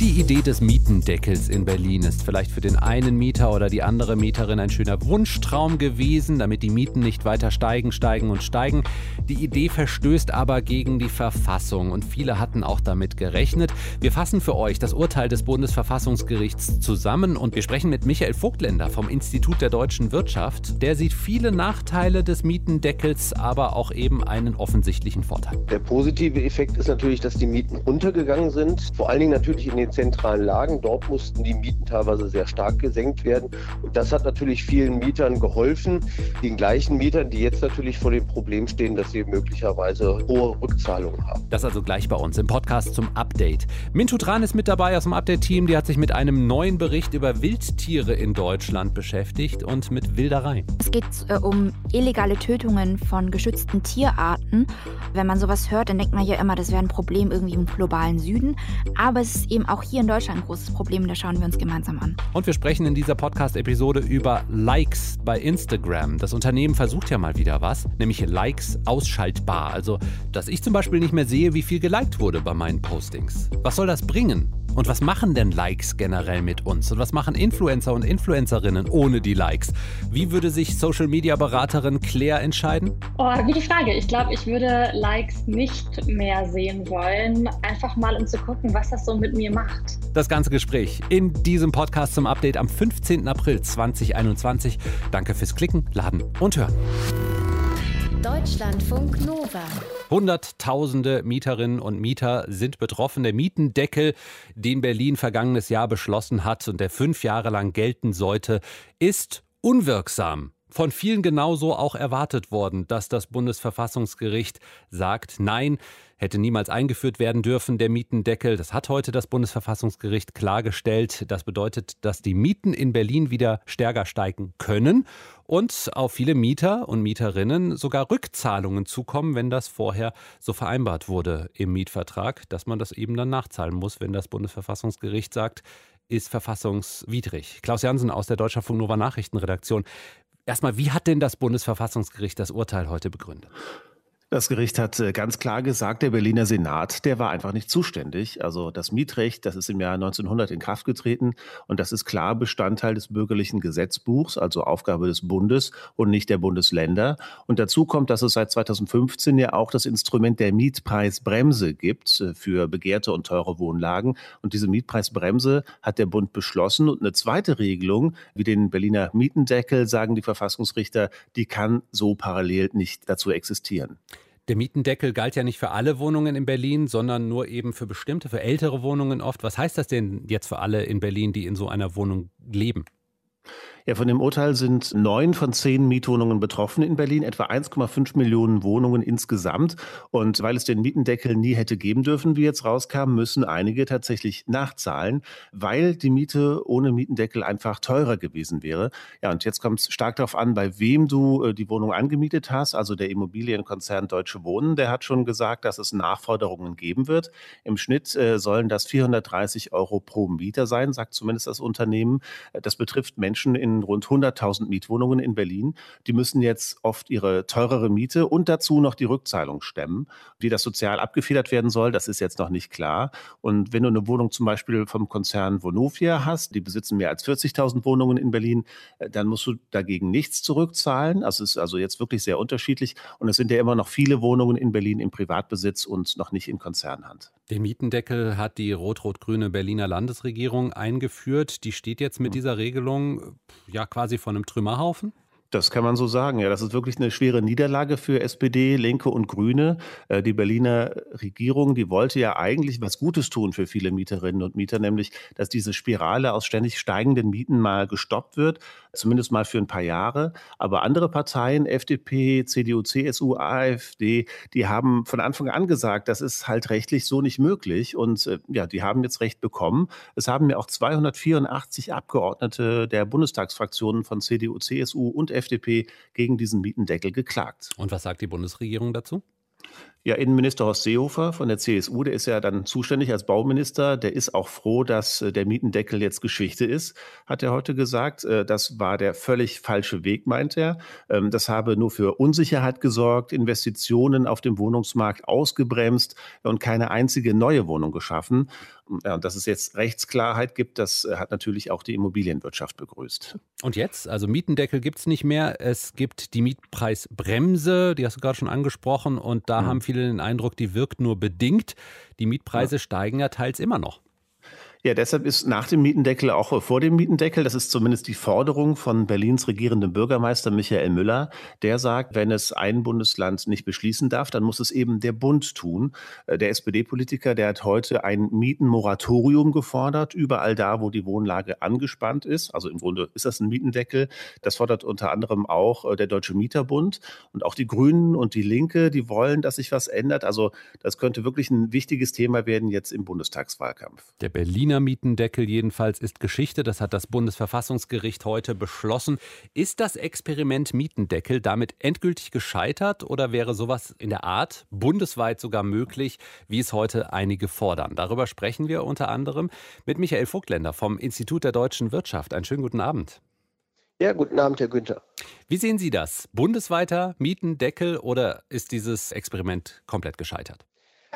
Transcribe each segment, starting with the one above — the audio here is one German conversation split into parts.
Die Idee des Mietendeckels in Berlin ist vielleicht für den einen Mieter oder die andere Mieterin ein schöner Wunschtraum gewesen, damit die Mieten nicht weiter steigen, steigen und steigen. Die Idee verstößt aber gegen die Verfassung und viele hatten auch damit gerechnet. Wir fassen für euch das Urteil des Bundesverfassungsgerichts zusammen und wir sprechen mit Michael Vogtländer vom Institut der deutschen Wirtschaft. Der sieht viele Nachteile des Mietendeckels, aber auch eben einen offensichtlichen Vorteil. Der positive Effekt ist natürlich, dass die Mieten runtergegangen sind, vor allen Dingen natürlich in den zentralen Lagen. Dort mussten die Mieten teilweise sehr stark gesenkt werden. Und das hat natürlich vielen Mietern geholfen. Den gleichen Mietern, die jetzt natürlich vor dem Problem stehen, dass sie möglicherweise hohe Rückzahlungen haben. Das also gleich bei uns im Podcast zum Update. Mintu Tran ist mit dabei aus dem Update-Team. Die hat sich mit einem neuen Bericht über Wildtiere in Deutschland beschäftigt und mit Wilderei. Es geht äh, um illegale Tötungen von geschützten Tierarten. Wenn man sowas hört, dann denkt man ja immer, das wäre ein Problem irgendwie im globalen Süden. Aber es ist eben auch hier in Deutschland ein großes Problem. Da schauen wir uns gemeinsam an. Und wir sprechen in dieser Podcast-Episode über Likes bei Instagram. Das Unternehmen versucht ja mal wieder was, nämlich Likes ausschaltbar. Also, dass ich zum Beispiel nicht mehr sehe, wie viel geliked wurde bei meinen Postings. Was soll das bringen? Und was machen denn Likes generell mit uns? Und was machen Influencer und Influencerinnen ohne die Likes? Wie würde sich Social Media Beraterin Claire entscheiden? Oh, gute Frage. Ich glaube, ich würde Likes nicht mehr sehen wollen. Einfach mal, um zu gucken, was das so mit mir macht. Das ganze Gespräch in diesem Podcast zum Update am 15. April 2021. Danke fürs Klicken, Laden und Hören. Deutschlandfunk Nova. Hunderttausende Mieterinnen und Mieter sind betroffen. Der Mietendeckel, den Berlin vergangenes Jahr beschlossen hat und der fünf Jahre lang gelten sollte, ist unwirksam von vielen genauso auch erwartet worden, dass das Bundesverfassungsgericht sagt, nein, hätte niemals eingeführt werden dürfen, der Mietendeckel. Das hat heute das Bundesverfassungsgericht klargestellt. Das bedeutet, dass die Mieten in Berlin wieder stärker steigen können und auf viele Mieter und Mieterinnen sogar Rückzahlungen zukommen, wenn das vorher so vereinbart wurde im Mietvertrag, dass man das eben dann nachzahlen muss, wenn das Bundesverfassungsgericht sagt, ist verfassungswidrig. Klaus Jansen aus der Deutscher Funk Nova Nachrichtenredaktion. Erstmal, wie hat denn das Bundesverfassungsgericht das Urteil heute begründet? Das Gericht hat äh, ganz klar gesagt, der Berliner Senat, der war einfach nicht zuständig. Also das Mietrecht, das ist im Jahr 1900 in Kraft getreten und das ist klar Bestandteil des bürgerlichen Gesetzbuchs, also Aufgabe des Bundes und nicht der Bundesländer. Und dazu kommt, dass es seit 2015 ja auch das Instrument der Mietpreisbremse gibt äh, für begehrte und teure Wohnlagen. Und diese Mietpreisbremse hat der Bund beschlossen. Und eine zweite Regelung, wie den Berliner Mietendeckel, sagen die Verfassungsrichter, die kann so parallel nicht dazu existieren. Der Mietendeckel galt ja nicht für alle Wohnungen in Berlin, sondern nur eben für bestimmte, für ältere Wohnungen oft. Was heißt das denn jetzt für alle in Berlin, die in so einer Wohnung leben? Ja, von dem Urteil sind neun von zehn Mietwohnungen betroffen in Berlin, etwa 1,5 Millionen Wohnungen insgesamt. Und weil es den Mietendeckel nie hätte geben dürfen, wie jetzt rauskam, müssen einige tatsächlich nachzahlen, weil die Miete ohne Mietendeckel einfach teurer gewesen wäre. Ja, und jetzt kommt es stark darauf an, bei wem du äh, die Wohnung angemietet hast. Also der Immobilienkonzern Deutsche Wohnen, der hat schon gesagt, dass es Nachforderungen geben wird. Im Schnitt äh, sollen das 430 Euro pro Mieter sein, sagt zumindest das Unternehmen. Äh, das betrifft Menschen in rund 100.000 Mietwohnungen in Berlin. Die müssen jetzt oft ihre teurere Miete und dazu noch die Rückzahlung stemmen. Wie das sozial abgefedert werden soll, das ist jetzt noch nicht klar. Und wenn du eine Wohnung zum Beispiel vom Konzern Vonovia hast, die besitzen mehr als 40.000 Wohnungen in Berlin, äh, dann musst du dagegen nichts zurückzahlen. Es ist also jetzt wirklich sehr unterschiedlich. Und es sind ja immer noch viele Wohnungen in Berlin im Privatbesitz und noch nicht in Konzernhand. Den Mietendeckel hat die rot-rot-grüne Berliner Landesregierung eingeführt. Die steht jetzt mit hm. dieser Regelung ja quasi von einem Trümmerhaufen? Das kann man so sagen. Ja, das ist wirklich eine schwere Niederlage für SPD, Linke und Grüne. Äh, die Berliner Regierung, die wollte ja eigentlich was Gutes tun für viele Mieterinnen und Mieter, nämlich, dass diese Spirale aus ständig steigenden Mieten mal gestoppt wird, zumindest mal für ein paar Jahre. Aber andere Parteien, FDP, CDU, CSU, AfD, die haben von Anfang an gesagt, das ist halt rechtlich so nicht möglich. Und äh, ja, die haben jetzt Recht bekommen. Es haben ja auch 284 Abgeordnete der Bundestagsfraktionen von CDU, CSU und FDP gegen diesen Mietendeckel geklagt. Und was sagt die Bundesregierung dazu? Ja, Innenminister Horst Seehofer von der CSU, der ist ja dann zuständig als Bauminister. Der ist auch froh, dass äh, der Mietendeckel jetzt Geschichte ist, hat er heute gesagt. Äh, das war der völlig falsche Weg, meint er. Ähm, das habe nur für Unsicherheit gesorgt, Investitionen auf dem Wohnungsmarkt ausgebremst und keine einzige neue Wohnung geschaffen. Ja, und dass es jetzt Rechtsklarheit gibt, das äh, hat natürlich auch die Immobilienwirtschaft begrüßt. Und jetzt? Also Mietendeckel gibt es nicht mehr. Es gibt die Mietpreisbremse, die hast du gerade schon angesprochen. Und da mhm. haben viele den Eindruck, die wirkt nur bedingt. Die Mietpreise ja. steigen ja teils immer noch. Ja, deshalb ist nach dem Mietendeckel auch vor dem Mietendeckel, das ist zumindest die Forderung von Berlins regierendem Bürgermeister Michael Müller, der sagt, wenn es ein Bundesland nicht beschließen darf, dann muss es eben der Bund tun. Äh, der SPD-Politiker, der hat heute ein Mietenmoratorium gefordert, überall da, wo die Wohnlage angespannt ist. Also im Grunde ist das ein Mietendeckel. Das fordert unter anderem auch äh, der Deutsche Mieterbund und auch die Grünen und die Linke, die wollen, dass sich was ändert. Also das könnte wirklich ein wichtiges Thema werden jetzt im Bundestagswahlkampf. Der Berlin Berliner Mietendeckel jedenfalls ist Geschichte. Das hat das Bundesverfassungsgericht heute beschlossen. Ist das Experiment Mietendeckel damit endgültig gescheitert oder wäre sowas in der Art bundesweit sogar möglich, wie es heute einige fordern? Darüber sprechen wir unter anderem mit Michael Vogtländer vom Institut der deutschen Wirtschaft. Einen schönen guten Abend. Ja, guten Abend, Herr Günther. Wie sehen Sie das? Bundesweiter Mietendeckel oder ist dieses Experiment komplett gescheitert?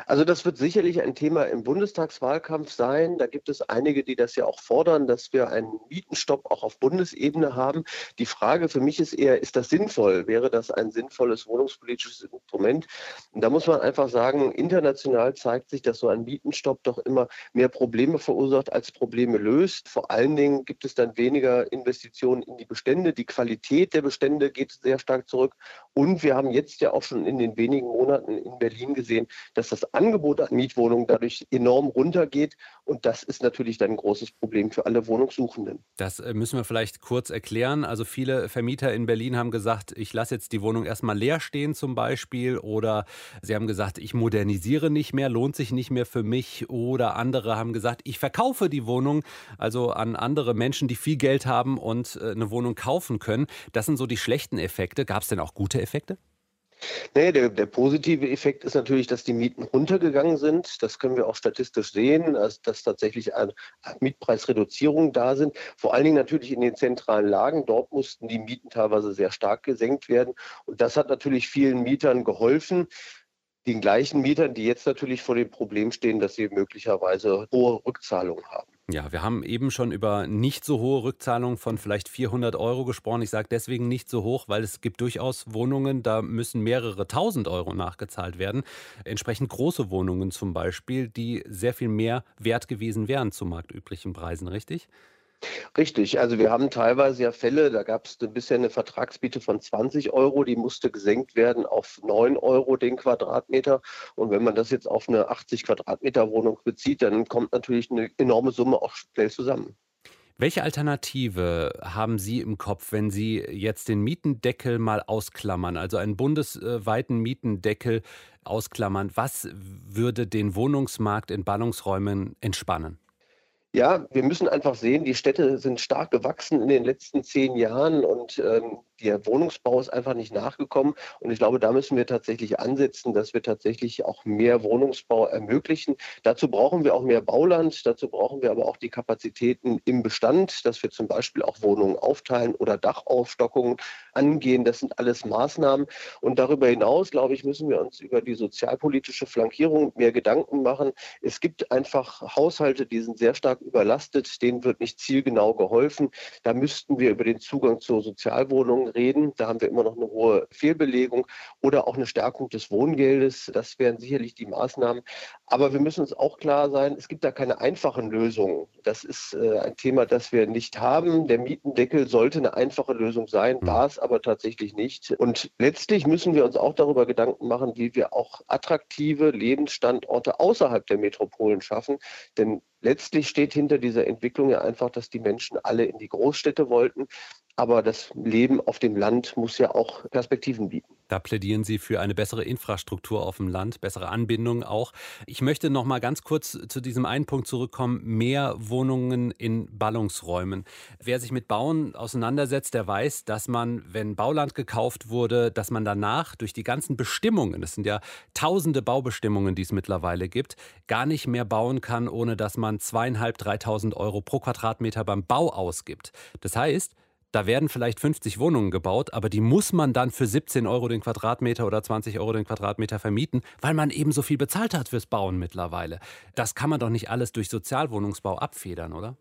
Also das wird sicherlich ein Thema im Bundestagswahlkampf sein. Da gibt es einige, die das ja auch fordern, dass wir einen Mietenstopp auch auf Bundesebene haben. Die Frage für mich ist eher, ist das sinnvoll? Wäre das ein sinnvolles wohnungspolitisches Instrument? Und da muss man einfach sagen, international zeigt sich, dass so ein Mietenstopp doch immer mehr Probleme verursacht als Probleme löst. Vor allen Dingen gibt es dann weniger Investitionen in die Bestände. Die Qualität der Bestände geht sehr stark zurück. Und wir haben jetzt ja auch schon in den wenigen Monaten in Berlin gesehen, dass das Angebot an Mietwohnungen dadurch enorm runtergeht. Und das ist natürlich dann ein großes Problem für alle Wohnungssuchenden. Das äh, müssen wir vielleicht kurz erklären. Also viele Vermieter in Berlin haben gesagt, ich lasse jetzt die Wohnung erstmal leer stehen zum Beispiel. Oder sie haben gesagt, ich modernisiere nicht mehr, lohnt sich nicht mehr für mich. Oder andere haben gesagt, ich verkaufe die Wohnung also an andere Menschen, die viel Geld haben und äh, eine Wohnung kaufen können. Das sind so die schlechten Effekte. Gab es denn auch gute Effekte? Nee, der, der, positive Effekt ist natürlich, dass die Mieten runtergegangen sind. Das können wir auch statistisch sehen, dass, dass tatsächlich Mietpreisreduzierungen da sind. Vor allen Dingen natürlich in den zentralen Lagen. Dort mussten die Mieten teilweise sehr stark gesenkt werden. Und das hat natürlich vielen Mietern geholfen den gleichen Mietern, die jetzt natürlich vor dem Problem stehen, dass sie möglicherweise hohe Rückzahlungen haben. Ja, wir haben eben schon über nicht so hohe Rückzahlungen von vielleicht 400 Euro gesprochen. Ich sage deswegen nicht so hoch, weil es gibt durchaus Wohnungen, da müssen mehrere tausend Euro nachgezahlt werden. Entsprechend große Wohnungen zum Beispiel, die sehr viel mehr wert gewesen wären zu marktüblichen Preisen, richtig? Richtig, also wir haben teilweise ja Fälle, da gab es bisher eine Vertragsbiete von 20 Euro, die musste gesenkt werden auf 9 Euro den Quadratmeter. Und wenn man das jetzt auf eine 80 Quadratmeter Wohnung bezieht, dann kommt natürlich eine enorme Summe auch schnell zusammen. Welche Alternative haben Sie im Kopf, wenn Sie jetzt den Mietendeckel mal ausklammern, also einen bundesweiten Mietendeckel ausklammern? Was würde den Wohnungsmarkt in Ballungsräumen entspannen? Ja, wir müssen einfach sehen, die Städte sind stark gewachsen in den letzten zehn Jahren und ähm, der Wohnungsbau ist einfach nicht nachgekommen. Und ich glaube, da müssen wir tatsächlich ansetzen, dass wir tatsächlich auch mehr Wohnungsbau ermöglichen. Dazu brauchen wir auch mehr Bauland. Dazu brauchen wir aber auch die Kapazitäten im Bestand, dass wir zum Beispiel auch Wohnungen aufteilen oder Dachaufstockungen angehen. Das sind alles Maßnahmen. Und darüber hinaus, glaube ich, müssen wir uns über die sozialpolitische Flankierung mehr Gedanken machen. Es gibt einfach Haushalte, die sind sehr stark überlastet. Denen wird nicht zielgenau geholfen. Da müssten wir über den Zugang zur Sozialwohnung reden. Da haben wir immer noch eine hohe Fehlbelegung oder auch eine Stärkung des Wohngeldes. Das wären sicherlich die Maßnahmen. Aber wir müssen uns auch klar sein, es gibt da keine einfachen Lösungen. Das ist äh, ein Thema, das wir nicht haben. Der Mietendeckel sollte eine einfache Lösung sein, hm. war es aber tatsächlich nicht. Und letztlich müssen wir uns auch darüber Gedanken machen, wie wir auch attraktive Lebensstandorte außerhalb der Metropolen schaffen. Denn letztlich steht hinter dieser Entwicklung ja einfach, dass die Menschen alle in die Großstädte wollten. Aber das Leben auf dem Land muss ja auch Perspektiven bieten. Da plädieren Sie für eine bessere Infrastruktur auf dem Land, bessere Anbindung auch. Ich möchte noch mal ganz kurz zu diesem einen Punkt zurückkommen: mehr Wohnungen in Ballungsräumen. Wer sich mit Bauen auseinandersetzt, der weiß, dass man, wenn Bauland gekauft wurde, dass man danach durch die ganzen Bestimmungen, es sind ja tausende Baubestimmungen, die es mittlerweile gibt, gar nicht mehr bauen kann, ohne dass man zweieinhalb, dreitausend Euro pro Quadratmeter beim Bau ausgibt. Das heißt, da werden vielleicht 50 Wohnungen gebaut, aber die muss man dann für 17 Euro den Quadratmeter oder 20 Euro den Quadratmeter vermieten, weil man eben so viel bezahlt hat fürs Bauen mittlerweile. Das kann man doch nicht alles durch Sozialwohnungsbau abfedern, oder?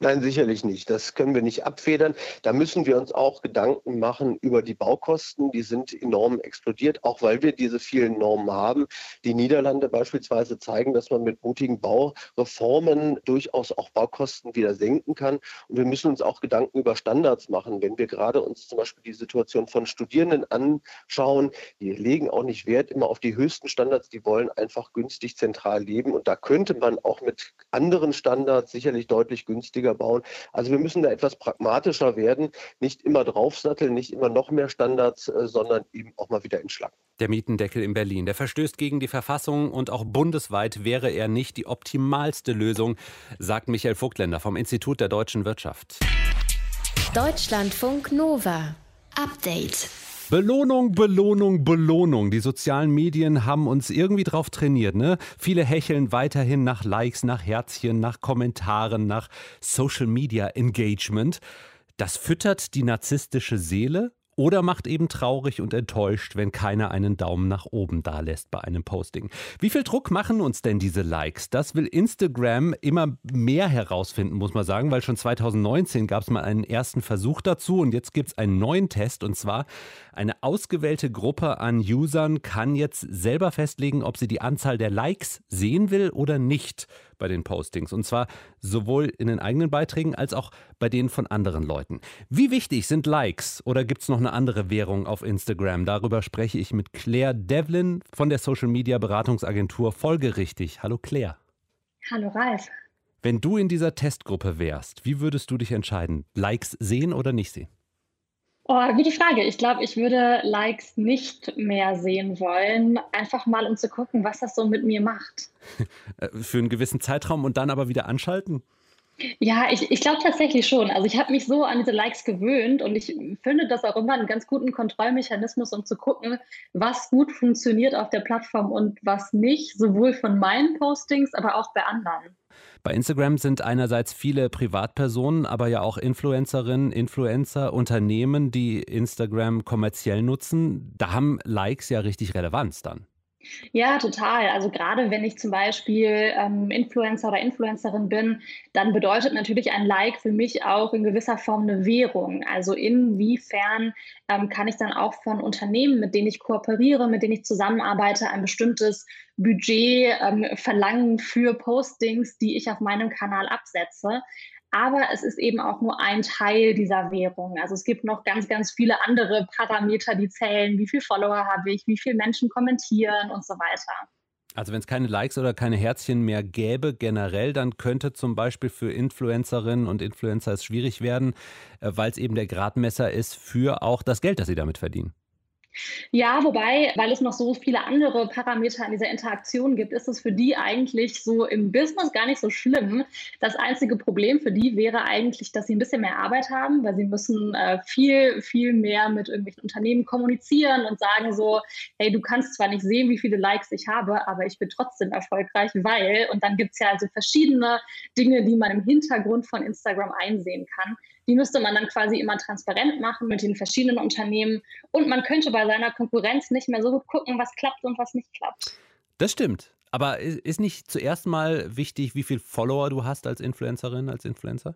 Nein, sicherlich nicht. Das können wir nicht abfedern. Da müssen wir uns auch Gedanken machen über die Baukosten. Die sind enorm explodiert, auch weil wir diese vielen Normen haben. Die Niederlande beispielsweise zeigen, dass man mit mutigen Baureformen durchaus auch Baukosten wieder senken kann. Und wir müssen uns auch Gedanken über Standards machen. Wenn wir gerade uns zum Beispiel die Situation von Studierenden anschauen, die legen auch nicht Wert immer auf die höchsten Standards. Die wollen einfach günstig zentral leben. Und da könnte man auch mit anderen Standards sicherlich deutlich günstiger bauen. Also wir müssen da etwas pragmatischer werden, nicht immer draufsatteln, nicht immer noch mehr Standards, äh, sondern eben auch mal wieder entschlacken. Der Mietendeckel in Berlin, der verstößt gegen die Verfassung und auch bundesweit wäre er nicht die optimalste Lösung, sagt Michael Vogtländer vom Institut der deutschen Wirtschaft. Deutschlandfunk Nova. Update. Belohnung, Belohnung, Belohnung. Die sozialen Medien haben uns irgendwie drauf trainiert. Ne? Viele hecheln weiterhin nach Likes, nach Herzchen, nach Kommentaren, nach Social Media Engagement. Das füttert die narzisstische Seele oder macht eben traurig und enttäuscht, wenn keiner einen Daumen nach oben da lässt bei einem Posting. Wie viel Druck machen uns denn diese Likes? Das will Instagram immer mehr herausfinden, muss man sagen, weil schon 2019 gab es mal einen ersten Versuch dazu und jetzt gibt es einen neuen Test und zwar eine ausgewählte Gruppe an Usern kann jetzt selber festlegen, ob sie die Anzahl der Likes sehen will oder nicht bei den Postings. Und zwar sowohl in den eigenen Beiträgen als auch bei denen von anderen Leuten. Wie wichtig sind Likes oder gibt es noch eine andere Währung auf Instagram? Darüber spreche ich mit Claire Devlin von der Social Media Beratungsagentur Folgerichtig. Hallo Claire. Hallo Ralf. Wenn du in dieser Testgruppe wärst, wie würdest du dich entscheiden? Likes sehen oder nicht sehen? Oh, gute Frage. Ich glaube, ich würde Likes nicht mehr sehen wollen, einfach mal um zu gucken, was das so mit mir macht. Für einen gewissen Zeitraum und dann aber wieder anschalten? Ja, ich, ich glaube tatsächlich schon. Also ich habe mich so an diese Likes gewöhnt und ich finde das auch immer einen ganz guten Kontrollmechanismus, um zu gucken, was gut funktioniert auf der Plattform und was nicht, sowohl von meinen Postings, aber auch bei anderen. Bei Instagram sind einerseits viele Privatpersonen, aber ja auch Influencerinnen, Influencer, Unternehmen, die Instagram kommerziell nutzen. Da haben Likes ja richtig Relevanz dann. Ja, total. Also gerade wenn ich zum Beispiel ähm, Influencer oder Influencerin bin, dann bedeutet natürlich ein Like für mich auch in gewisser Form eine Währung. Also inwiefern ähm, kann ich dann auch von Unternehmen, mit denen ich kooperiere, mit denen ich zusammenarbeite, ein bestimmtes Budget ähm, verlangen für Postings, die ich auf meinem Kanal absetze. Aber es ist eben auch nur ein Teil dieser Währung. Also es gibt noch ganz, ganz viele andere Parameter, die zählen. Wie viele Follower habe ich? Wie viele Menschen kommentieren und so weiter. Also wenn es keine Likes oder keine Herzchen mehr gäbe generell, dann könnte zum Beispiel für Influencerinnen und Influencer es schwierig werden, äh, weil es eben der Gradmesser ist für auch das Geld, das sie damit verdienen. Ja, wobei, weil es noch so viele andere Parameter in dieser Interaktion gibt, ist es für die eigentlich so im Business gar nicht so schlimm. Das einzige Problem für die wäre eigentlich, dass sie ein bisschen mehr Arbeit haben, weil sie müssen äh, viel, viel mehr mit irgendwelchen Unternehmen kommunizieren und sagen so, hey, du kannst zwar nicht sehen, wie viele Likes ich habe, aber ich bin trotzdem erfolgreich, weil, und dann gibt es ja also verschiedene Dinge, die man im Hintergrund von Instagram einsehen kann. Die müsste man dann quasi immer transparent machen mit den verschiedenen Unternehmen. Und man könnte bei seiner Konkurrenz nicht mehr so gut gucken, was klappt und was nicht klappt. Das stimmt. Aber ist nicht zuerst mal wichtig, wie viele Follower du hast als Influencerin, als Influencer?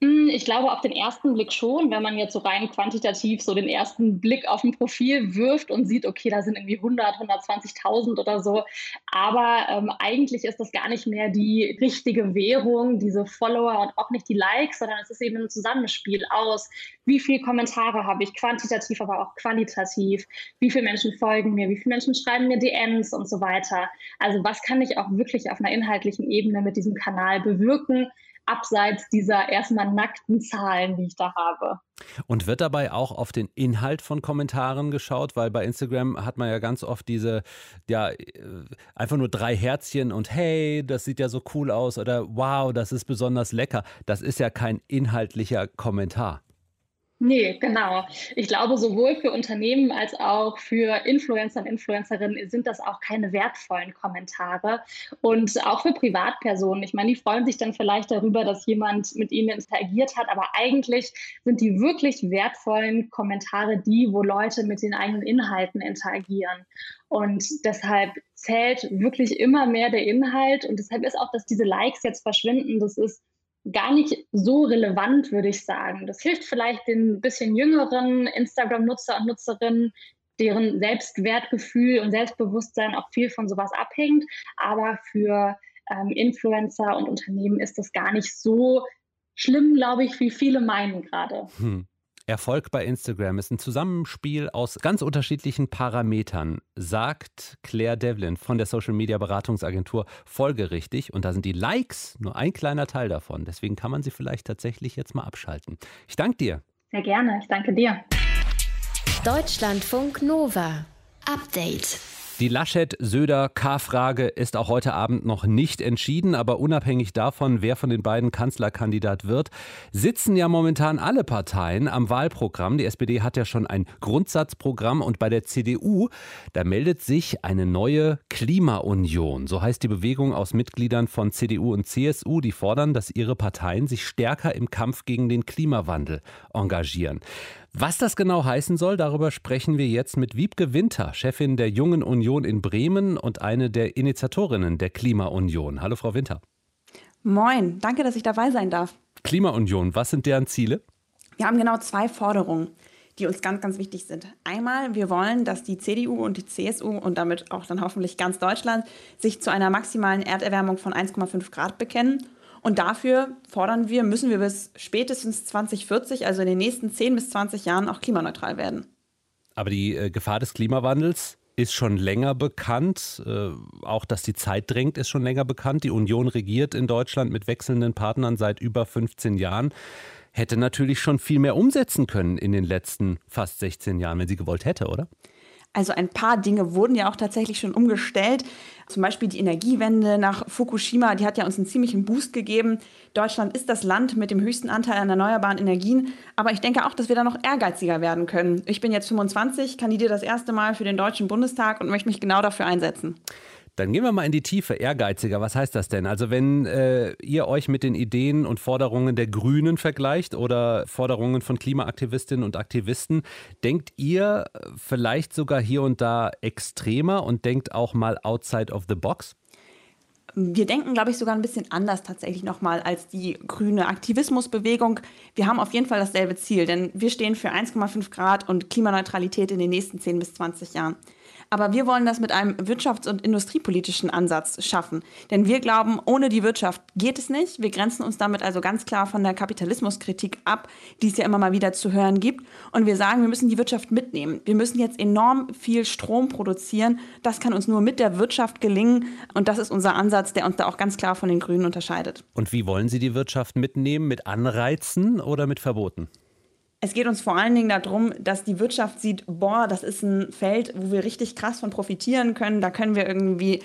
Hm, ich glaube auf den ersten Blick schon, wenn man jetzt so rein quantitativ so den ersten Blick auf ein Profil wirft und sieht, okay, da sind irgendwie 100, 120.000 oder so. Aber ähm, eigentlich ist das gar nicht mehr die richtige Währung, diese Follower und auch nicht die Likes, sondern es ist eben ein Zusammenspiel aus, wie viele Kommentare habe ich, quantitativ, aber auch qualitativ, wie viele Menschen folgen mir, wie viele Menschen schreiben mir DMs und so weiter. Also was kann ich auch wirklich auf einer inhaltlichen Ebene mit diesem Kanal bewirken? Abseits dieser erstmal nackten Zahlen, die ich da habe. Und wird dabei auch auf den Inhalt von Kommentaren geschaut? Weil bei Instagram hat man ja ganz oft diese, ja, äh, einfach nur drei Herzchen und hey, das sieht ja so cool aus oder wow, das ist besonders lecker. Das ist ja kein inhaltlicher Kommentar. Nee, genau. Ich glaube, sowohl für Unternehmen als auch für Influencer und Influencerinnen sind das auch keine wertvollen Kommentare. Und auch für Privatpersonen. Ich meine, die freuen sich dann vielleicht darüber, dass jemand mit ihnen interagiert hat, aber eigentlich sind die wirklich wertvollen Kommentare die, wo Leute mit den eigenen Inhalten interagieren. Und deshalb zählt wirklich immer mehr der Inhalt. Und deshalb ist auch, dass diese Likes jetzt verschwinden, das ist gar nicht so relevant, würde ich sagen. Das hilft vielleicht den bisschen jüngeren Instagram-Nutzer und Nutzerinnen, deren Selbstwertgefühl und Selbstbewusstsein auch viel von sowas abhängt. Aber für ähm, Influencer und Unternehmen ist das gar nicht so schlimm, glaube ich, wie viele meinen gerade. Hm. Erfolg bei Instagram ist ein Zusammenspiel aus ganz unterschiedlichen Parametern, sagt Claire Devlin von der Social Media Beratungsagentur folgerichtig. Und da sind die Likes nur ein kleiner Teil davon. Deswegen kann man sie vielleicht tatsächlich jetzt mal abschalten. Ich danke dir. Sehr gerne, ich danke dir. Deutschlandfunk Nova. Update. Die Laschet-Söder-K-Frage ist auch heute Abend noch nicht entschieden, aber unabhängig davon, wer von den beiden Kanzlerkandidat wird, sitzen ja momentan alle Parteien am Wahlprogramm. Die SPD hat ja schon ein Grundsatzprogramm und bei der CDU, da meldet sich eine neue Klimaunion. So heißt die Bewegung aus Mitgliedern von CDU und CSU, die fordern, dass ihre Parteien sich stärker im Kampf gegen den Klimawandel engagieren. Was das genau heißen soll, darüber sprechen wir jetzt mit Wiebke Winter, Chefin der Jungen Union in Bremen und eine der Initiatorinnen der Klimaunion. Hallo, Frau Winter. Moin, danke, dass ich dabei sein darf. Klimaunion, was sind deren Ziele? Wir haben genau zwei Forderungen, die uns ganz, ganz wichtig sind. Einmal, wir wollen, dass die CDU und die CSU und damit auch dann hoffentlich ganz Deutschland sich zu einer maximalen Erderwärmung von 1,5 Grad bekennen. Und dafür fordern wir, müssen wir bis spätestens 2040, also in den nächsten 10 bis 20 Jahren, auch klimaneutral werden. Aber die äh, Gefahr des Klimawandels ist schon länger bekannt. Äh, auch, dass die Zeit drängt, ist schon länger bekannt. Die Union regiert in Deutschland mit wechselnden Partnern seit über 15 Jahren. Hätte natürlich schon viel mehr umsetzen können in den letzten fast 16 Jahren, wenn sie gewollt hätte, oder? Also ein paar Dinge wurden ja auch tatsächlich schon umgestellt. Zum Beispiel die Energiewende nach Fukushima, die hat ja uns einen ziemlichen Boost gegeben. Deutschland ist das Land mit dem höchsten Anteil an erneuerbaren Energien. Aber ich denke auch, dass wir da noch ehrgeiziger werden können. Ich bin jetzt 25, kandidiere das erste Mal für den Deutschen Bundestag und möchte mich genau dafür einsetzen. Dann gehen wir mal in die Tiefe. Ehrgeiziger, was heißt das denn? Also wenn äh, ihr euch mit den Ideen und Forderungen der Grünen vergleicht oder Forderungen von Klimaaktivistinnen und Aktivisten, denkt ihr vielleicht sogar hier und da extremer und denkt auch mal outside of the box? Wir denken, glaube ich, sogar ein bisschen anders tatsächlich nochmal als die grüne Aktivismusbewegung. Wir haben auf jeden Fall dasselbe Ziel, denn wir stehen für 1,5 Grad und Klimaneutralität in den nächsten 10 bis 20 Jahren. Aber wir wollen das mit einem wirtschafts- und industriepolitischen Ansatz schaffen. Denn wir glauben, ohne die Wirtschaft geht es nicht. Wir grenzen uns damit also ganz klar von der Kapitalismuskritik ab, die es ja immer mal wieder zu hören gibt. Und wir sagen, wir müssen die Wirtschaft mitnehmen. Wir müssen jetzt enorm viel Strom produzieren. Das kann uns nur mit der Wirtschaft gelingen. Und das ist unser Ansatz, der uns da auch ganz klar von den Grünen unterscheidet. Und wie wollen Sie die Wirtschaft mitnehmen? Mit Anreizen oder mit Verboten? Es geht uns vor allen Dingen darum, dass die Wirtschaft sieht, boah, das ist ein Feld, wo wir richtig krass von profitieren können. Da können wir irgendwie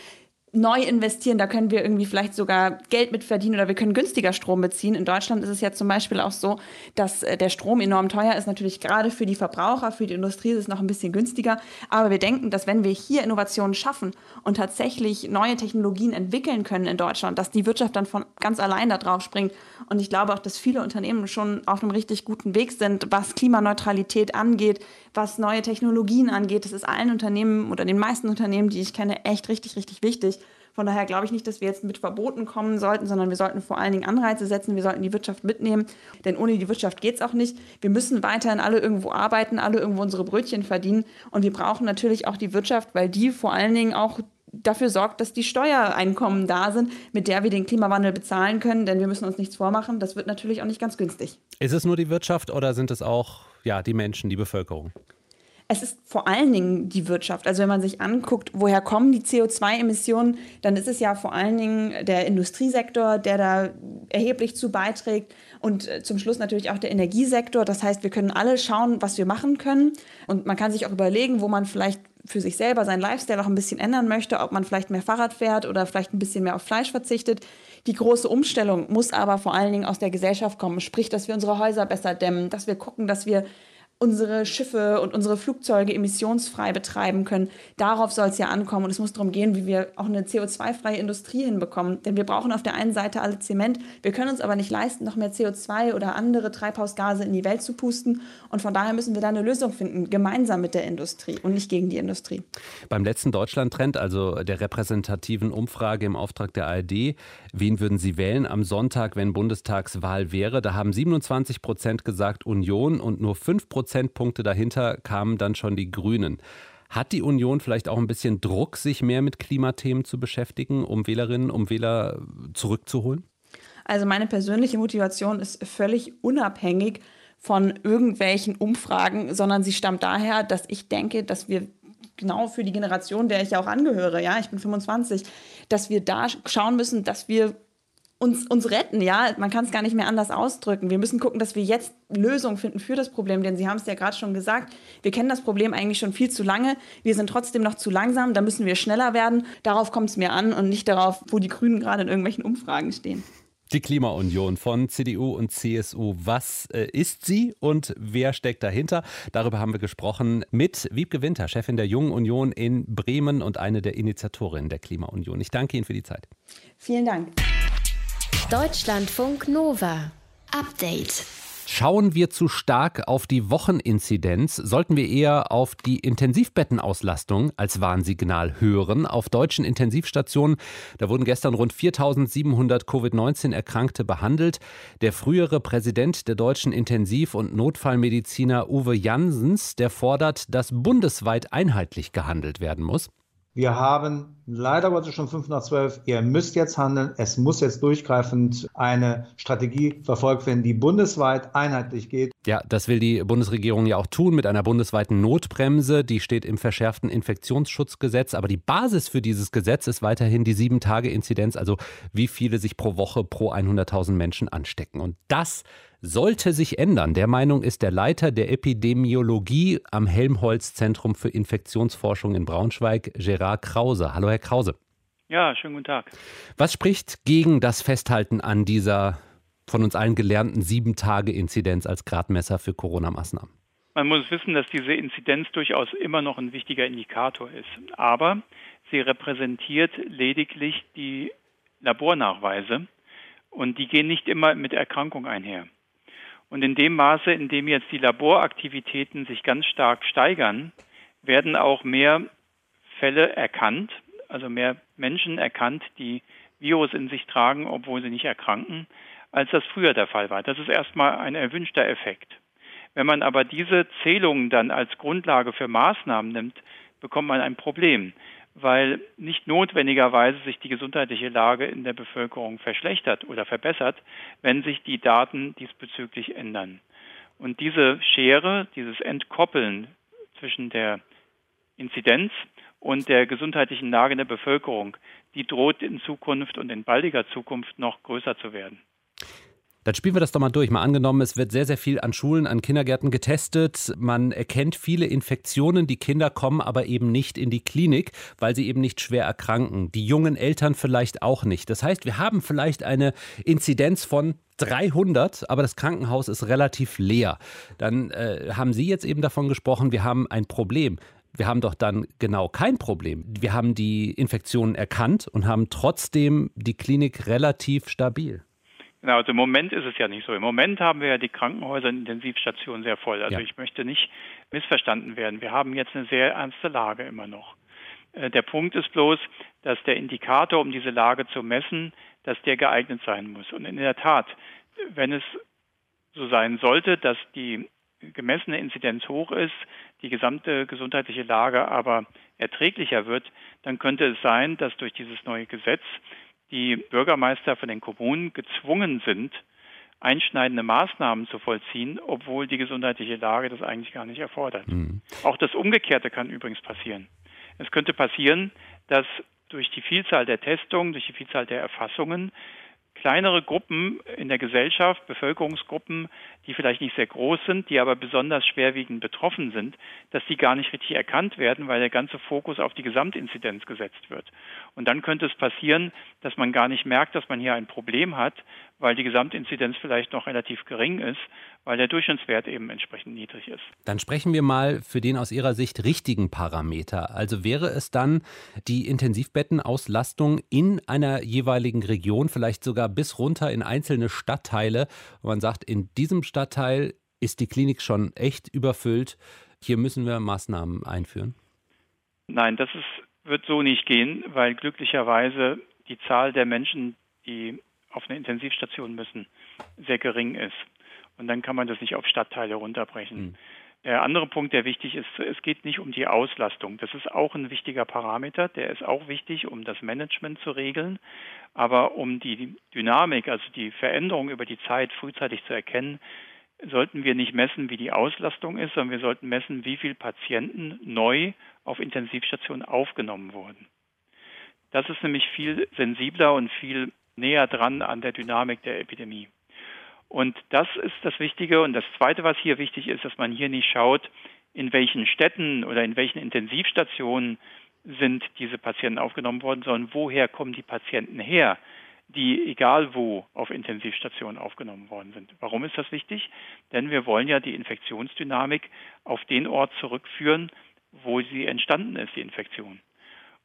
neu investieren, da können wir irgendwie vielleicht sogar Geld mit verdienen oder wir können günstiger Strom beziehen. In Deutschland ist es ja zum Beispiel auch so, dass äh, der Strom enorm teuer ist. Natürlich gerade für die Verbraucher, für die Industrie ist es noch ein bisschen günstiger. Aber wir denken, dass wenn wir hier Innovationen schaffen und tatsächlich neue Technologien entwickeln können in Deutschland, dass die Wirtschaft dann von ganz allein da drauf springt. Und ich glaube auch, dass viele Unternehmen schon auf einem richtig guten Weg sind, was Klimaneutralität angeht, was neue Technologien angeht. Das ist allen Unternehmen oder den meisten Unternehmen, die ich kenne, echt richtig, richtig wichtig. Von daher glaube ich nicht, dass wir jetzt mit Verboten kommen sollten, sondern wir sollten vor allen Dingen Anreize setzen. Wir sollten die Wirtschaft mitnehmen, denn ohne die Wirtschaft geht es auch nicht. Wir müssen weiterhin alle irgendwo arbeiten, alle irgendwo unsere Brötchen verdienen. Und wir brauchen natürlich auch die Wirtschaft, weil die vor allen Dingen auch dafür sorgt, dass die Steuereinkommen da sind, mit der wir den Klimawandel bezahlen können. Denn wir müssen uns nichts vormachen, das wird natürlich auch nicht ganz günstig. Ist es nur die Wirtschaft oder sind es auch ja, die Menschen, die Bevölkerung? es ist vor allen Dingen die Wirtschaft. Also wenn man sich anguckt, woher kommen die CO2-Emissionen, dann ist es ja vor allen Dingen der Industriesektor, der da erheblich zu beiträgt und äh, zum Schluss natürlich auch der Energiesektor. Das heißt, wir können alle schauen, was wir machen können und man kann sich auch überlegen, wo man vielleicht für sich selber seinen Lifestyle auch ein bisschen ändern möchte, ob man vielleicht mehr Fahrrad fährt oder vielleicht ein bisschen mehr auf Fleisch verzichtet. Die große Umstellung muss aber vor allen Dingen aus der Gesellschaft kommen, sprich, dass wir unsere Häuser besser dämmen, dass wir gucken, dass wir unsere Schiffe und unsere Flugzeuge emissionsfrei betreiben können. Darauf soll es ja ankommen. Und es muss darum gehen, wie wir auch eine CO2-freie Industrie hinbekommen. Denn wir brauchen auf der einen Seite alle Zement. Wir können uns aber nicht leisten, noch mehr CO2 oder andere Treibhausgase in die Welt zu pusten. Und von daher müssen wir da eine Lösung finden, gemeinsam mit der Industrie und nicht gegen die Industrie. Beim letzten Deutschland-Trend, also der repräsentativen Umfrage im Auftrag der ARD, wen würden Sie wählen am Sonntag, wenn Bundestagswahl wäre? Da haben 27 Prozent gesagt Union und nur 5 Prozent Prozentpunkte dahinter kamen dann schon die Grünen. Hat die Union vielleicht auch ein bisschen Druck, sich mehr mit Klimathemen zu beschäftigen, um Wählerinnen, um Wähler zurückzuholen? Also meine persönliche Motivation ist völlig unabhängig von irgendwelchen Umfragen, sondern sie stammt daher, dass ich denke, dass wir genau für die Generation, der ich ja auch angehöre, ja, ich bin 25, dass wir da schauen müssen, dass wir uns, uns retten, ja. Man kann es gar nicht mehr anders ausdrücken. Wir müssen gucken, dass wir jetzt Lösungen finden für das Problem, denn Sie haben es ja gerade schon gesagt, wir kennen das Problem eigentlich schon viel zu lange. Wir sind trotzdem noch zu langsam, da müssen wir schneller werden. Darauf kommt es mir an und nicht darauf, wo die Grünen gerade in irgendwelchen Umfragen stehen. Die Klimaunion von CDU und CSU. Was äh, ist sie und wer steckt dahinter? Darüber haben wir gesprochen mit Wiebke Winter, Chefin der Jungen Union in Bremen und eine der Initiatorinnen der Klimaunion. Ich danke Ihnen für die Zeit. Vielen Dank. Deutschlandfunk Nova. Update. Schauen wir zu stark auf die Wocheninzidenz, sollten wir eher auf die Intensivbettenauslastung als Warnsignal hören. Auf deutschen Intensivstationen, da wurden gestern rund 4700 Covid-19-Erkrankte behandelt. Der frühere Präsident der deutschen Intensiv- und Notfallmediziner Uwe Jansens, der fordert, dass bundesweit einheitlich gehandelt werden muss. Wir haben leider Gottes schon 5 nach 12. Ihr müsst jetzt handeln. Es muss jetzt durchgreifend eine Strategie verfolgt werden, die bundesweit einheitlich geht. Ja, das will die Bundesregierung ja auch tun mit einer bundesweiten Notbremse. Die steht im verschärften Infektionsschutzgesetz. Aber die Basis für dieses Gesetz ist weiterhin die 7-Tage-Inzidenz, also wie viele sich pro Woche pro 100.000 Menschen anstecken. Und das sollte sich ändern. Der Meinung ist der Leiter der Epidemiologie am Helmholtz Zentrum für Infektionsforschung in Braunschweig, Gerard Krause. Hallo, Herr Krause. Ja, schönen guten Tag. Was spricht gegen das Festhalten an dieser von uns allen gelernten Sieben-Tage-Inzidenz als Gradmesser für Corona-Maßnahmen? Man muss wissen, dass diese Inzidenz durchaus immer noch ein wichtiger Indikator ist. Aber sie repräsentiert lediglich die Labornachweise und die gehen nicht immer mit Erkrankung einher. Und in dem Maße, in dem jetzt die Laboraktivitäten sich ganz stark steigern, werden auch mehr Fälle erkannt, also mehr Menschen erkannt, die Virus in sich tragen, obwohl sie nicht erkranken, als das früher der Fall war. Das ist erstmal ein erwünschter Effekt. Wenn man aber diese Zählungen dann als Grundlage für Maßnahmen nimmt, bekommt man ein Problem weil nicht notwendigerweise sich die gesundheitliche Lage in der Bevölkerung verschlechtert oder verbessert, wenn sich die Daten diesbezüglich ändern. Und diese Schere, dieses Entkoppeln zwischen der Inzidenz und der gesundheitlichen Lage in der Bevölkerung, die droht in Zukunft und in baldiger Zukunft noch größer zu werden. Dann spielen wir das doch mal durch. Mal angenommen, es wird sehr, sehr viel an Schulen, an Kindergärten getestet. Man erkennt viele Infektionen. Die Kinder kommen aber eben nicht in die Klinik, weil sie eben nicht schwer erkranken. Die jungen Eltern vielleicht auch nicht. Das heißt, wir haben vielleicht eine Inzidenz von 300, aber das Krankenhaus ist relativ leer. Dann äh, haben Sie jetzt eben davon gesprochen, wir haben ein Problem. Wir haben doch dann genau kein Problem. Wir haben die Infektionen erkannt und haben trotzdem die Klinik relativ stabil. Genau, also im Moment ist es ja nicht so. Im Moment haben wir ja die Krankenhäuser und Intensivstationen sehr voll. Also ja. ich möchte nicht missverstanden werden. Wir haben jetzt eine sehr ernste Lage immer noch. Äh, der Punkt ist bloß, dass der Indikator, um diese Lage zu messen, dass der geeignet sein muss. Und in der Tat, wenn es so sein sollte, dass die gemessene Inzidenz hoch ist, die gesamte gesundheitliche Lage aber erträglicher wird, dann könnte es sein, dass durch dieses neue Gesetz die Bürgermeister von den Kommunen gezwungen sind, einschneidende Maßnahmen zu vollziehen, obwohl die gesundheitliche Lage das eigentlich gar nicht erfordert. Mhm. Auch das Umgekehrte kann übrigens passieren. Es könnte passieren, dass durch die Vielzahl der Testungen, durch die Vielzahl der Erfassungen kleinere Gruppen in der Gesellschaft, Bevölkerungsgruppen, die vielleicht nicht sehr groß sind, die aber besonders schwerwiegend betroffen sind, dass die gar nicht richtig erkannt werden, weil der ganze Fokus auf die Gesamtinzidenz gesetzt wird. Und dann könnte es passieren, dass man gar nicht merkt, dass man hier ein Problem hat, weil die Gesamtinzidenz vielleicht noch relativ gering ist, weil der Durchschnittswert eben entsprechend niedrig ist. Dann sprechen wir mal für den aus Ihrer Sicht richtigen Parameter. Also wäre es dann die Intensivbettenauslastung in einer jeweiligen Region, vielleicht sogar bis runter in einzelne Stadtteile, wo man sagt, in diesem Stadtteil ist die Klinik schon echt überfüllt, hier müssen wir Maßnahmen einführen? Nein, das ist, wird so nicht gehen, weil glücklicherweise die Zahl der Menschen, die auf eine Intensivstation müssen, sehr gering ist. Und dann kann man das nicht auf Stadtteile runterbrechen. Mhm. Der andere Punkt, der wichtig ist, es geht nicht um die Auslastung. Das ist auch ein wichtiger Parameter, der ist auch wichtig, um das Management zu regeln. Aber um die Dynamik, also die Veränderung über die Zeit frühzeitig zu erkennen, sollten wir nicht messen, wie die Auslastung ist, sondern wir sollten messen, wie viele Patienten neu auf Intensivstationen aufgenommen wurden. Das ist nämlich viel sensibler und viel näher dran an der Dynamik der Epidemie. Und das ist das Wichtige. Und das Zweite, was hier wichtig ist, dass man hier nicht schaut, in welchen Städten oder in welchen Intensivstationen sind diese Patienten aufgenommen worden, sondern woher kommen die Patienten her, die egal wo auf Intensivstationen aufgenommen worden sind. Warum ist das wichtig? Denn wir wollen ja die Infektionsdynamik auf den Ort zurückführen, wo sie entstanden ist, die Infektion.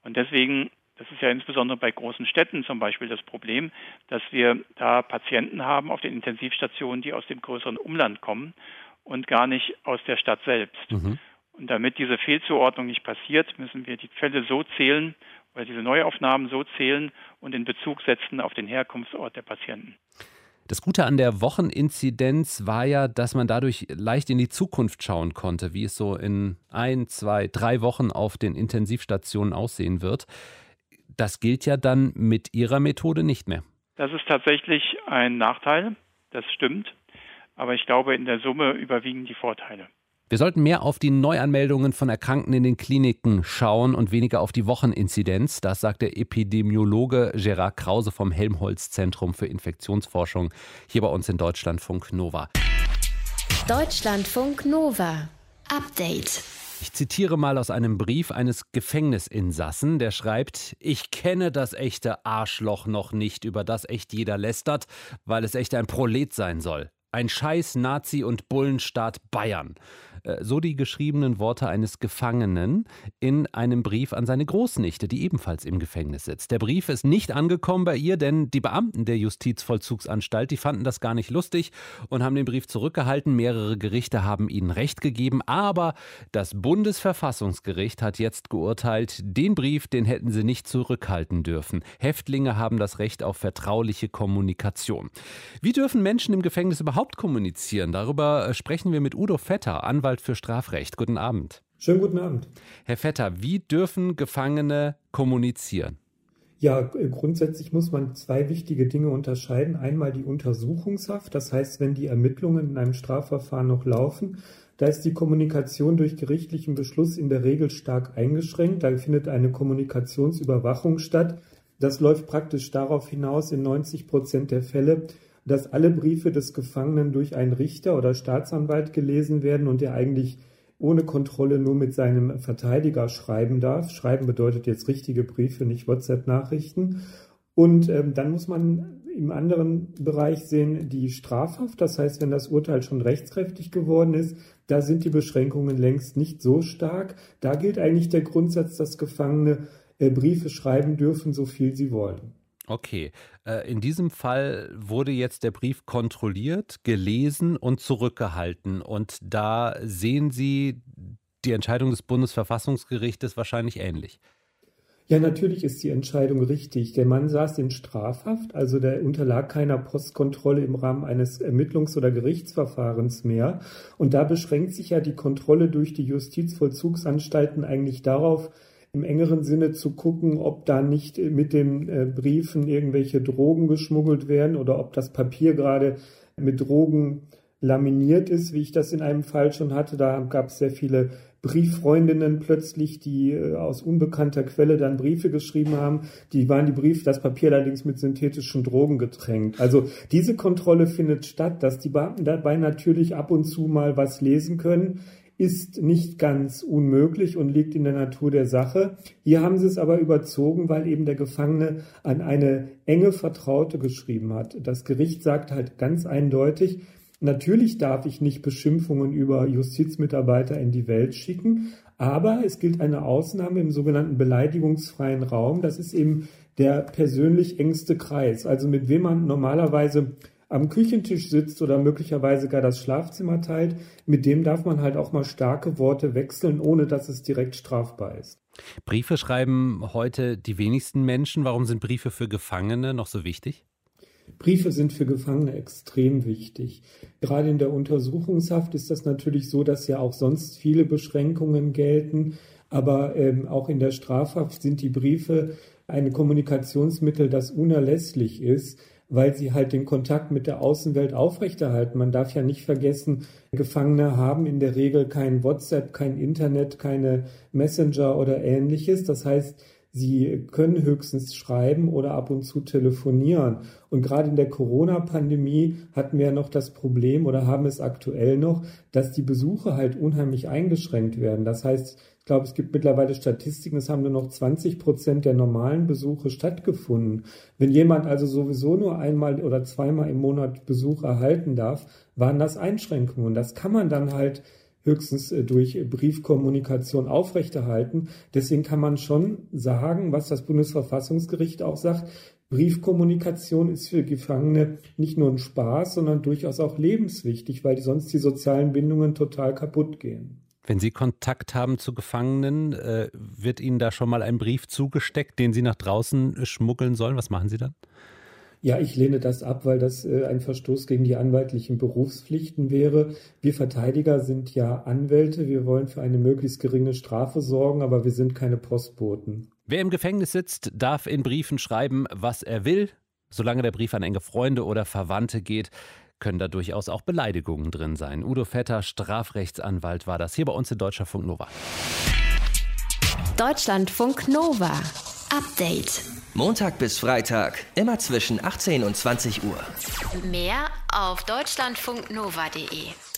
Und deswegen das ist ja insbesondere bei großen Städten zum Beispiel das Problem, dass wir da Patienten haben auf den Intensivstationen, die aus dem größeren Umland kommen und gar nicht aus der Stadt selbst. Mhm. Und damit diese Fehlzuordnung nicht passiert, müssen wir die Fälle so zählen oder diese Neuaufnahmen so zählen und in Bezug setzen auf den Herkunftsort der Patienten. Das Gute an der Wocheninzidenz war ja, dass man dadurch leicht in die Zukunft schauen konnte, wie es so in ein, zwei, drei Wochen auf den Intensivstationen aussehen wird. Das gilt ja dann mit Ihrer Methode nicht mehr. Das ist tatsächlich ein Nachteil, das stimmt. Aber ich glaube, in der Summe überwiegen die Vorteile. Wir sollten mehr auf die Neuanmeldungen von Erkrankten in den Kliniken schauen und weniger auf die Wocheninzidenz. Das sagt der Epidemiologe Gerard Krause vom Helmholtz Zentrum für Infektionsforschung hier bei uns in Deutschlandfunk Nova. Deutschlandfunk Nova. Update. Ich zitiere mal aus einem Brief eines Gefängnisinsassen, der schreibt, ich kenne das echte Arschloch noch nicht, über das echt jeder lästert, weil es echt ein Prolet sein soll. Ein Scheiß Nazi und Bullenstaat Bayern. Äh, so die geschriebenen Worte eines Gefangenen in einem Brief an seine Großnichte, die ebenfalls im Gefängnis sitzt. Der Brief ist nicht angekommen bei ihr, denn die Beamten der Justizvollzugsanstalt, die fanden das gar nicht lustig und haben den Brief zurückgehalten. Mehrere Gerichte haben ihnen Recht gegeben, aber das Bundesverfassungsgericht hat jetzt geurteilt, den Brief, den hätten sie nicht zurückhalten dürfen. Häftlinge haben das Recht auf vertrauliche Kommunikation. Wie dürfen Menschen im Gefängnis überhaupt kommunizieren? Darüber äh, sprechen wir mit Udo Vetter, Anwalt Anwalt für Strafrecht. Guten Abend. Schönen guten Abend. Herr Vetter, wie dürfen Gefangene kommunizieren? Ja, grundsätzlich muss man zwei wichtige Dinge unterscheiden. Einmal die Untersuchungshaft, das heißt, wenn die Ermittlungen in einem Strafverfahren noch laufen, da ist die Kommunikation durch gerichtlichen Beschluss in der Regel stark eingeschränkt. Da findet eine Kommunikationsüberwachung statt. Das läuft praktisch darauf hinaus, in 90 Prozent der Fälle dass alle Briefe des Gefangenen durch einen Richter oder Staatsanwalt gelesen werden und er eigentlich ohne Kontrolle nur mit seinem Verteidiger schreiben darf. Schreiben bedeutet jetzt richtige Briefe, nicht WhatsApp-Nachrichten. Und ähm, dann muss man im anderen Bereich sehen die Strafhaft. Das heißt, wenn das Urteil schon rechtskräftig geworden ist, da sind die Beschränkungen längst nicht so stark. Da gilt eigentlich der Grundsatz, dass Gefangene äh, Briefe schreiben dürfen, so viel sie wollen. Okay. Äh, in diesem Fall wurde jetzt der Brief kontrolliert, gelesen und zurückgehalten. Und da sehen Sie die Entscheidung des Bundesverfassungsgerichtes wahrscheinlich ähnlich. Ja, natürlich ist die Entscheidung richtig. Der Mann saß in Strafhaft, also der unterlag keiner Postkontrolle im Rahmen eines Ermittlungs- oder Gerichtsverfahrens mehr. Und da beschränkt sich ja die Kontrolle durch die Justizvollzugsanstalten eigentlich darauf, im engeren Sinne zu gucken, ob da nicht mit den äh, Briefen irgendwelche Drogen geschmuggelt werden oder ob das Papier gerade mit Drogen laminiert ist, wie ich das in einem Fall schon hatte. Da gab es sehr viele Brieffreundinnen plötzlich, die äh, aus unbekannter Quelle dann Briefe geschrieben haben. Die waren die Briefe, das Papier allerdings mit synthetischen Drogen getränkt. Also diese Kontrolle findet statt, dass die Beamten dabei natürlich ab und zu mal was lesen können ist nicht ganz unmöglich und liegt in der Natur der Sache. Hier haben sie es aber überzogen, weil eben der Gefangene an eine enge Vertraute geschrieben hat. Das Gericht sagt halt ganz eindeutig, Natürlich darf ich nicht Beschimpfungen über Justizmitarbeiter in die Welt schicken, aber es gilt eine Ausnahme im sogenannten beleidigungsfreien Raum. Das ist eben der persönlich engste Kreis, also mit wem man normalerweise am Küchentisch sitzt oder möglicherweise gar das Schlafzimmer teilt, mit dem darf man halt auch mal starke Worte wechseln, ohne dass es direkt strafbar ist. Briefe schreiben heute die wenigsten Menschen. Warum sind Briefe für Gefangene noch so wichtig? Briefe sind für Gefangene extrem wichtig. Gerade in der Untersuchungshaft ist das natürlich so, dass ja auch sonst viele Beschränkungen gelten. Aber ähm, auch in der Strafhaft sind die Briefe ein Kommunikationsmittel, das unerlässlich ist, weil sie halt den Kontakt mit der Außenwelt aufrechterhalten. Man darf ja nicht vergessen, Gefangene haben in der Regel kein WhatsApp, kein Internet, keine Messenger oder ähnliches. Das heißt, Sie können höchstens schreiben oder ab und zu telefonieren. Und gerade in der Corona-Pandemie hatten wir ja noch das Problem oder haben es aktuell noch, dass die Besuche halt unheimlich eingeschränkt werden. Das heißt, ich glaube, es gibt mittlerweile Statistiken, es haben nur noch 20 Prozent der normalen Besuche stattgefunden. Wenn jemand also sowieso nur einmal oder zweimal im Monat Besuch erhalten darf, waren das Einschränkungen. Das kann man dann halt höchstens äh, durch Briefkommunikation aufrechterhalten. Deswegen kann man schon sagen, was das Bundesverfassungsgericht auch sagt, Briefkommunikation ist für Gefangene nicht nur ein Spaß, sondern durchaus auch lebenswichtig, weil sonst die sozialen Bindungen total kaputt gehen. Wenn Sie Kontakt haben zu Gefangenen, äh, wird Ihnen da schon mal ein Brief zugesteckt, den Sie nach draußen schmuggeln sollen? Was machen Sie dann? Ja, ich lehne das ab, weil das äh, ein Verstoß gegen die anwaltlichen Berufspflichten wäre. Wir Verteidiger sind ja Anwälte. Wir wollen für eine möglichst geringe Strafe sorgen, aber wir sind keine Postboten. Wer im Gefängnis sitzt, darf in Briefen schreiben, was er will. Solange der Brief an enge Freunde oder Verwandte geht, können da durchaus auch Beleidigungen drin sein. Udo Vetter, Strafrechtsanwalt, war das hier bei uns in Deutschlandfunk Nova. Deutschlandfunk Nova. Update. Montag bis Freitag, immer zwischen 18 und 20 Uhr. Mehr auf deutschlandfunknova.de.